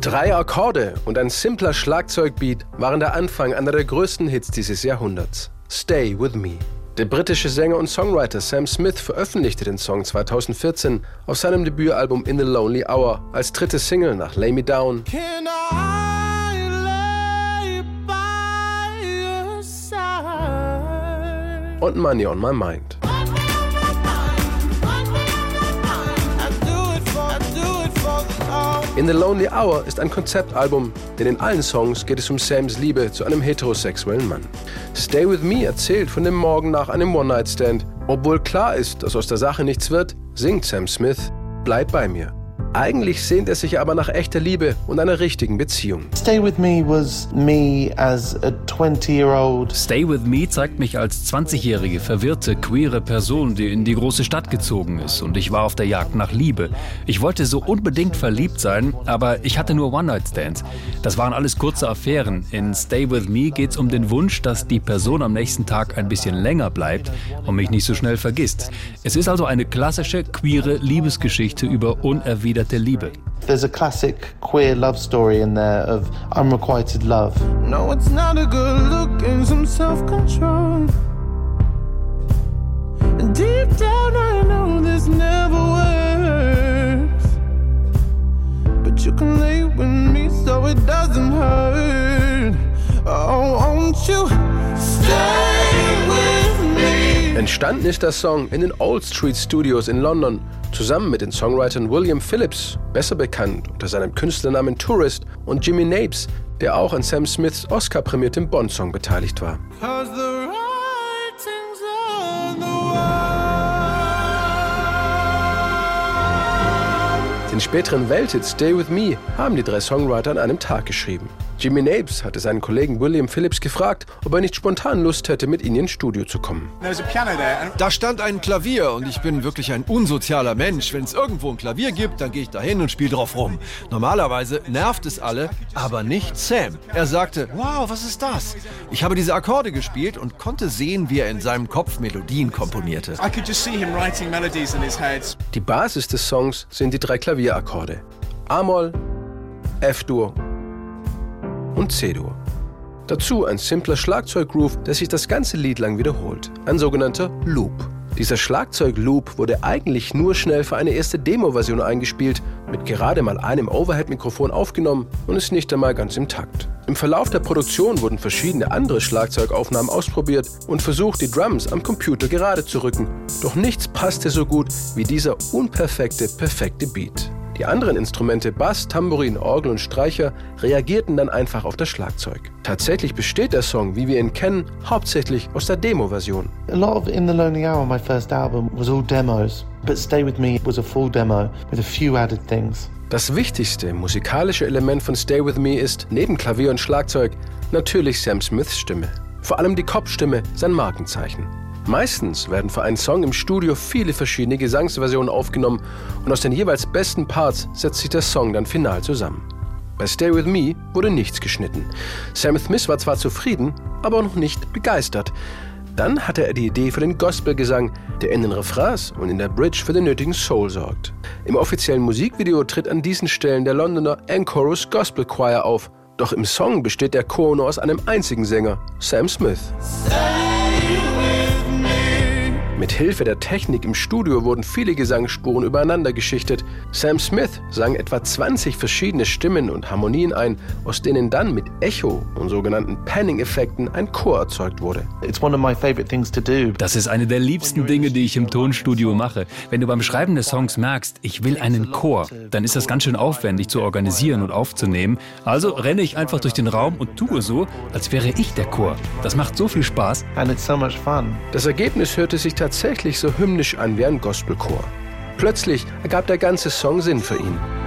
Drei Akkorde und ein simpler Schlagzeugbeat waren der Anfang einer der größten Hits dieses Jahrhunderts. Stay With Me. Der britische Sänger und Songwriter Sam Smith veröffentlichte den Song 2014 auf seinem Debütalbum In the Lonely Hour als dritte Single nach Lay Me Down und Money on My Mind. In the Lonely Hour ist ein Konzeptalbum, denn in allen Songs geht es um Sams Liebe zu einem heterosexuellen Mann. Stay With Me erzählt von dem Morgen nach einem One-Night-Stand. Obwohl klar ist, dass aus der Sache nichts wird, singt Sam Smith, Bleib bei mir. Eigentlich sehnt er sich aber nach echter Liebe und einer richtigen Beziehung. Stay with me was me as a 20-year-old. Stay with me zeigt mich als 20-jährige verwirrte queere Person, die in die große Stadt gezogen ist und ich war auf der Jagd nach Liebe. Ich wollte so unbedingt verliebt sein, aber ich hatte nur One-Night-Stands. Das waren alles kurze Affären. In Stay with me geht es um den Wunsch, dass die Person am nächsten Tag ein bisschen länger bleibt und mich nicht so schnell vergisst. Es ist also eine klassische queere Liebesgeschichte über unerwiderte erwiderte Liebe. There's a classic queer love story in there of unrequited love. No, it's not a good look and some self-control. Deep down I know this never works. But you can lay with me so it doesn't hurt. Oh, won't you stay with me? Entstanden ist der Song in den Old Street Studios in London Zusammen mit den Songwritern William Phillips, besser bekannt unter seinem Künstlernamen Tourist, und Jimmy Napes, der auch an Sam Smiths Oscar-prämiertem Bond-Song beteiligt war. Den späteren Welthit Stay With Me haben die drei Songwriter an einem Tag geschrieben. Jimmy Napes hatte seinen Kollegen William Phillips gefragt, ob er nicht spontan Lust hätte, mit ihnen ins Studio zu kommen. Da stand ein Klavier und ich bin wirklich ein unsozialer Mensch. Wenn es irgendwo ein Klavier gibt, dann gehe ich da hin und spiele drauf rum. Normalerweise nervt es alle, aber nicht Sam. Er sagte, wow, was ist das? Ich habe diese Akkorde gespielt und konnte sehen, wie er in seinem Kopf Melodien komponierte. Die Basis des Songs sind die drei Klavierakkorde. A-Moll, F-Dur und C-Dur. Dazu ein simpler Schlagzeuggroove, der sich das ganze Lied lang wiederholt. Ein sogenannter Loop. Dieser Schlagzeug-Loop wurde eigentlich nur schnell für eine erste Demo-Version eingespielt, mit gerade mal einem Overhead-Mikrofon aufgenommen und ist nicht einmal ganz im Takt. Im Verlauf der Produktion wurden verschiedene andere Schlagzeugaufnahmen ausprobiert und versucht, die Drums am Computer gerade zu rücken. Doch nichts passte so gut wie dieser unperfekte, perfekte Beat. Die anderen Instrumente Bass, Tambourin, Orgel und Streicher reagierten dann einfach auf das Schlagzeug. Tatsächlich besteht der Song, wie wir ihn kennen, hauptsächlich aus der Demo-Version. A lot of In the Lonely Hour, my first album, was all demos, but Stay With Me was a full demo with a few added things. Das wichtigste musikalische Element von Stay With Me ist, neben Klavier und Schlagzeug, natürlich Sam Smiths Stimme. Vor allem die Kopfstimme, sein Markenzeichen. Meistens werden für einen Song im Studio viele verschiedene Gesangsversionen aufgenommen und aus den jeweils besten Parts setzt sich der Song dann final zusammen. Bei Stay With Me wurde nichts geschnitten. Sam Smith war zwar zufrieden, aber noch nicht begeistert. Dann hatte er die Idee für den Gospelgesang, der in den Refrains und in der Bridge für den nötigen Soul sorgt. Im offiziellen Musikvideo tritt an diesen Stellen der Londoner Anchorus Gospel Choir auf. Doch im Song besteht der Chor nur aus einem einzigen Sänger, Sam Smith. Mit Hilfe der Technik im Studio wurden viele Gesangsspuren übereinander geschichtet. Sam Smith sang etwa 20 verschiedene Stimmen und Harmonien ein, aus denen dann mit Echo und sogenannten Panning-Effekten ein Chor erzeugt wurde. Das ist eine der liebsten Dinge, die ich im Tonstudio mache. Wenn du beim Schreiben des Songs merkst, ich will einen Chor, dann ist das ganz schön aufwendig zu organisieren und aufzunehmen. Also renne ich einfach durch den Raum und tue so, als wäre ich der Chor. Das macht so viel Spaß. Das Ergebnis hörte sich tatsächlich tatsächlich so hymnisch an wie ein Gospelchor. Plötzlich ergab der ganze Song Sinn für ihn.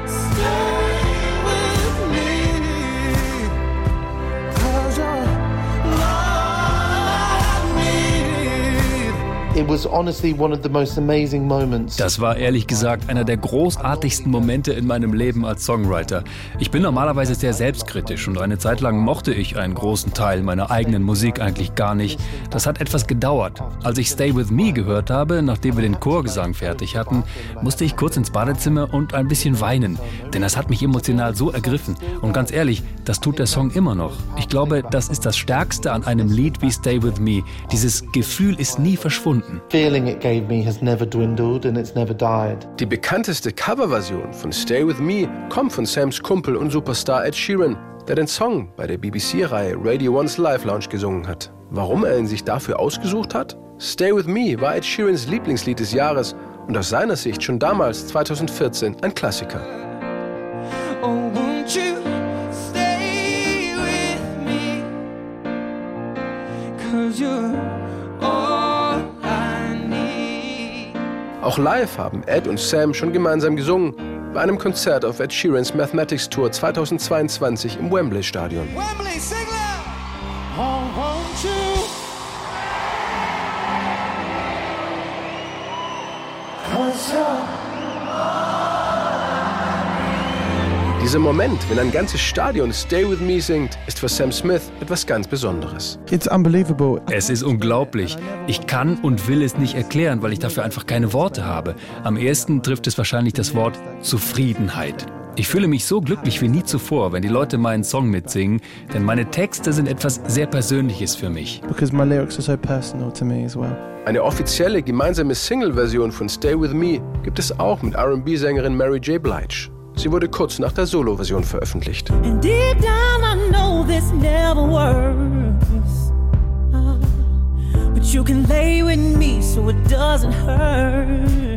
Das war ehrlich gesagt einer der großartigsten Momente in meinem Leben als Songwriter. Ich bin normalerweise sehr selbstkritisch und eine Zeit lang mochte ich einen großen Teil meiner eigenen Musik eigentlich gar nicht. Das hat etwas gedauert. Als ich Stay With Me gehört habe, nachdem wir den Chorgesang fertig hatten, musste ich kurz ins Badezimmer und ein bisschen weinen, denn das hat mich emotional so ergriffen. Und ganz ehrlich, das tut der Song immer noch. Ich glaube, das ist das Stärkste an einem Lied wie Stay With Me. Dieses Gefühl ist nie verschwunden. Die bekannteste Coverversion von Stay With Me kommt von Sams Kumpel und Superstar Ed Sheeran, der den Song bei der BBC-Reihe Radio One's Live Lounge gesungen hat. Warum er ihn sich dafür ausgesucht hat? Stay With Me war Ed Sheerans Lieblingslied des Jahres und aus seiner Sicht schon damals, 2014, ein Klassiker. Oh, Auch live haben Ed und Sam schon gemeinsam gesungen, bei einem Konzert auf Ed Sheerans Mathematics Tour 2022 im Wembley Stadion. Wembley, Dieser Moment, wenn ein ganzes Stadion Stay With Me singt, ist für Sam Smith etwas ganz Besonderes. It's unbelievable. Es ist unglaublich. Ich kann und will es nicht erklären, weil ich dafür einfach keine Worte habe. Am ersten trifft es wahrscheinlich das Wort Zufriedenheit. Ich fühle mich so glücklich wie nie zuvor, wenn die Leute meinen Song mitsingen, denn meine Texte sind etwas sehr Persönliches für mich. Because my lyrics are so personal to me as well. Eine offizielle gemeinsame Single-Version von Stay With Me gibt es auch mit R&B-Sängerin Mary J. Blige. Sie wurde kurz nach der Solo-Version veröffentlicht.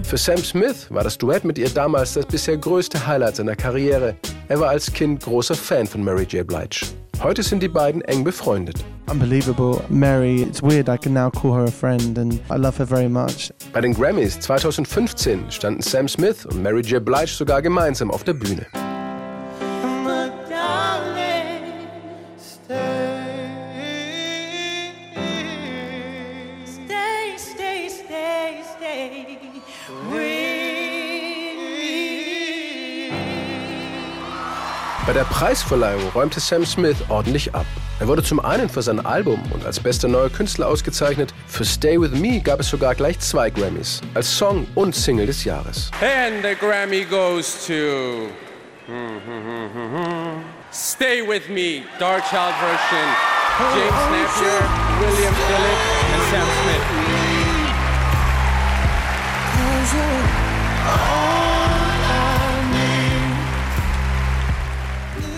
Für Sam Smith war das Duett mit ihr damals das bisher größte Highlight seiner Karriere. Er war als Kind großer Fan von Mary J. Blige. Heute sind die beiden eng befreundet. Unbelievable. Mary, it's weird, I can now call her a friend and I love her very much. Bei den Grammys 2015 standen Sam Smith und Mary J. Blige sogar gemeinsam auf der Bühne. Bei der Preisverleihung räumte Sam Smith ordentlich ab. Er wurde zum einen für sein Album und als bester neuer Künstler ausgezeichnet. Für Stay With Me gab es sogar gleich zwei Grammys, als Song und Single des Jahres. And the Grammy goes to Stay With Me, Dark Child version, James Napier, William Phillip and Sam Smith.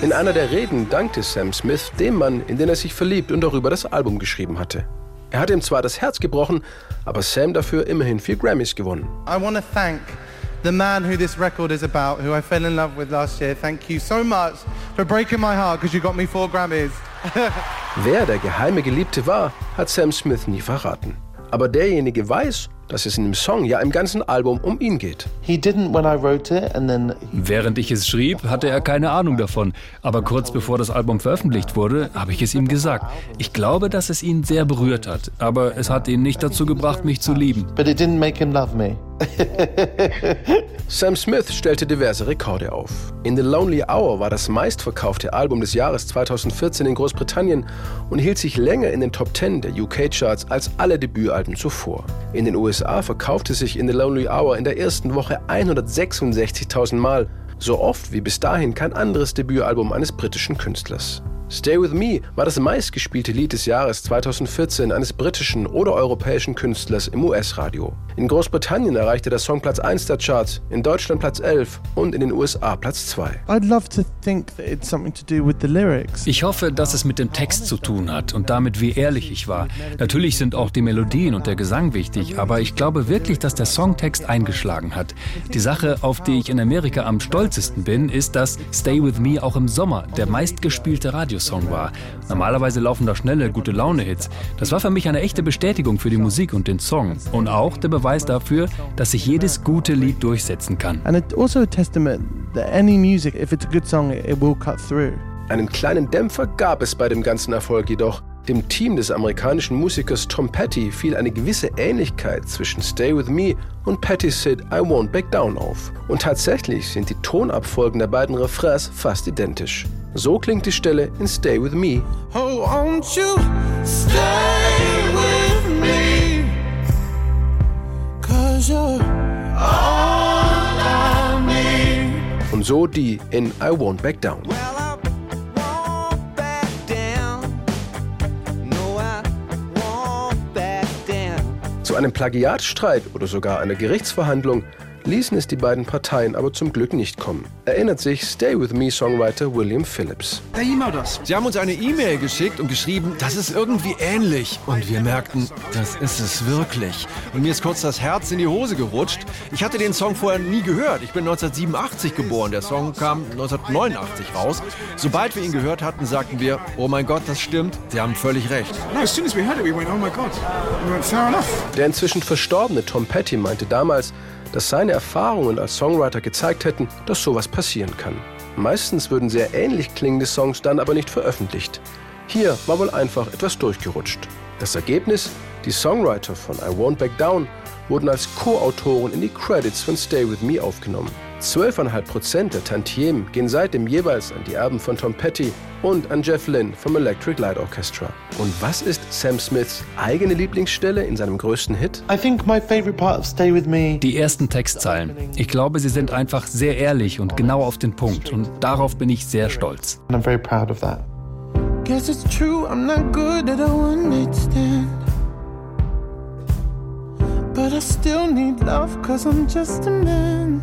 In einer der Reden dankte Sam Smith dem Mann, in den er sich verliebt und darüber das Album geschrieben hatte. Er hatte ihm zwar das Herz gebrochen, aber Sam dafür immerhin vier Grammys gewonnen. I want to thank the man who this record is about, who I fell in love with last year. Thank you so much for breaking my heart because you got me four Grammys. Wer der geheime Geliebte war, hat Sam Smith nie verraten. Aber derjenige weiß, dass es in dem Song, ja im ganzen Album, um ihn geht. Während ich es schrieb, hatte er keine Ahnung davon. Aber kurz bevor das Album veröffentlicht wurde, habe ich es ihm gesagt. Ich glaube, dass es ihn sehr berührt hat. Aber es hat ihn nicht dazu gebracht, mich zu lieben. But it didn't make him love me. Sam Smith stellte diverse Rekorde auf. In The Lonely Hour war das meistverkaufte Album des Jahres 2014 in Großbritannien und hielt sich länger in den Top 10 der UK-Charts als alle Debütalben zuvor. In den USA verkaufte sich In The Lonely Hour in der ersten Woche 166.000 Mal, so oft wie bis dahin kein anderes Debütalbum eines britischen Künstlers. Stay With Me war das meistgespielte Lied des Jahres 2014 eines britischen oder europäischen Künstlers im US-Radio. In Großbritannien erreichte der Song Platz 1 der Charts, in Deutschland Platz 11 und in den USA Platz 2. Ich hoffe, dass es mit dem Text zu tun hat und damit, wie ehrlich ich war. Natürlich sind auch die Melodien und der Gesang wichtig, aber ich glaube wirklich, dass der Songtext eingeschlagen hat. Die Sache, auf die ich in Amerika am stolzesten bin, ist, dass Stay With Me auch im Sommer der meistgespielte Radiosong war. Normalerweise laufen da schnelle, gute Laune-Hits. Das war für mich eine echte Bestätigung für die Musik und den Song und auch der Beweis, dafür, dass sich jedes gute Lied durchsetzen kann. And also a testament that any music, if it's a good song, it will cut through. Einen kleinen Dämpfer gab es bei dem ganzen Erfolg jedoch. Dem Team des amerikanischen Musikers Tom Petty fiel eine gewisse Ähnlichkeit zwischen Stay With Me und Petty's Hit I Won't Back Down auf. Und tatsächlich sind die Tonabfolgen der beiden Refrains fast identisch. So klingt die Stelle in Stay With Me. Oh, won't you stay with me? Cause you're all I need. Und so die in I Won't Back Down. Zu einem Plagiatstreit oder sogar einer Gerichtsverhandlung ließen es die beiden Parteien aber zum Glück nicht kommen. Erinnert sich Stay With Me Songwriter William Phillips. Sie haben uns eine E-Mail geschickt und geschrieben, das ist irgendwie ähnlich. Und wir merkten, das ist es wirklich. Und mir ist kurz das Herz in die Hose gerutscht. Ich hatte den Song vorher nie gehört. Ich bin 1987 geboren. Der Song kam 1989 raus. Sobald wir ihn gehört hatten, sagten wir, oh mein Gott, das stimmt. Sie haben völlig recht. No, as soon as we heard it, we went, oh my God. We went, fair enough. Der inzwischen verstorbene Tom Petty meinte damals, dass seine Erfahrungen als Songwriter gezeigt hätten, dass sowas passieren kann. Meistens würden sehr ähnlich klingende Songs dann aber nicht veröffentlicht. Hier war wohl einfach etwas durchgerutscht. Das Ergebnis? Die Songwriter von I Won't Back Down wurden als Co-Autoren in die Credits von Stay With Me aufgenommen. 12,5% der Tantiemen gehen seitdem jeweils an die Erben von Tom Petty und an Jeff Lynne vom Electric Light Orchestra. Und was ist Sam Smiths eigene Lieblingsstelle in seinem größten Hit? I think my favorite part of Stay With Me Die ersten Textzeilen. Ich glaube, sie sind einfach sehr ehrlich und genau auf den Punkt. Und darauf bin ich sehr stolz. and I'm very proud of that. Guess it's true, I'm not good at a one night stand. But I still need love, cause I'm just a man.